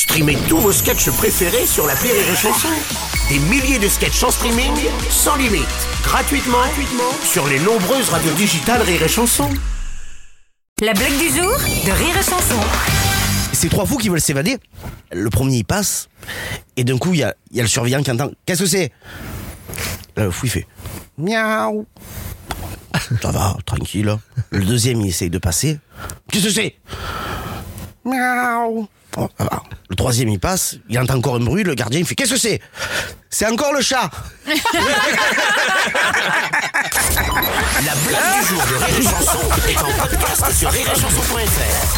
Streamez tous vos sketchs préférés sur la Rire et Chanson. Des milliers de sketchs en streaming, sans limite, gratuitement, gratuitement sur les nombreuses radios digitales Rire et Chanson. La blague du jour de Rire et Chanson. C'est trois fous qui veulent s'évader. Le premier, il passe. Et d'un coup, il y a, il y a le surveillant qui entend Qu'est-ce que c'est? Là, le fou, il fait Miaou. Ça va, tranquille. Le deuxième, il essaye de passer. Qu'est-ce que c'est? Miaou. Bon, ça va. Troisième, il passe. Il entend encore un bruit. Le gardien, il fait Qu'est-ce que c'est? C'est encore le chat. La blague du jour de Rire et Chanson est en podcast sur rireetchanson.fr.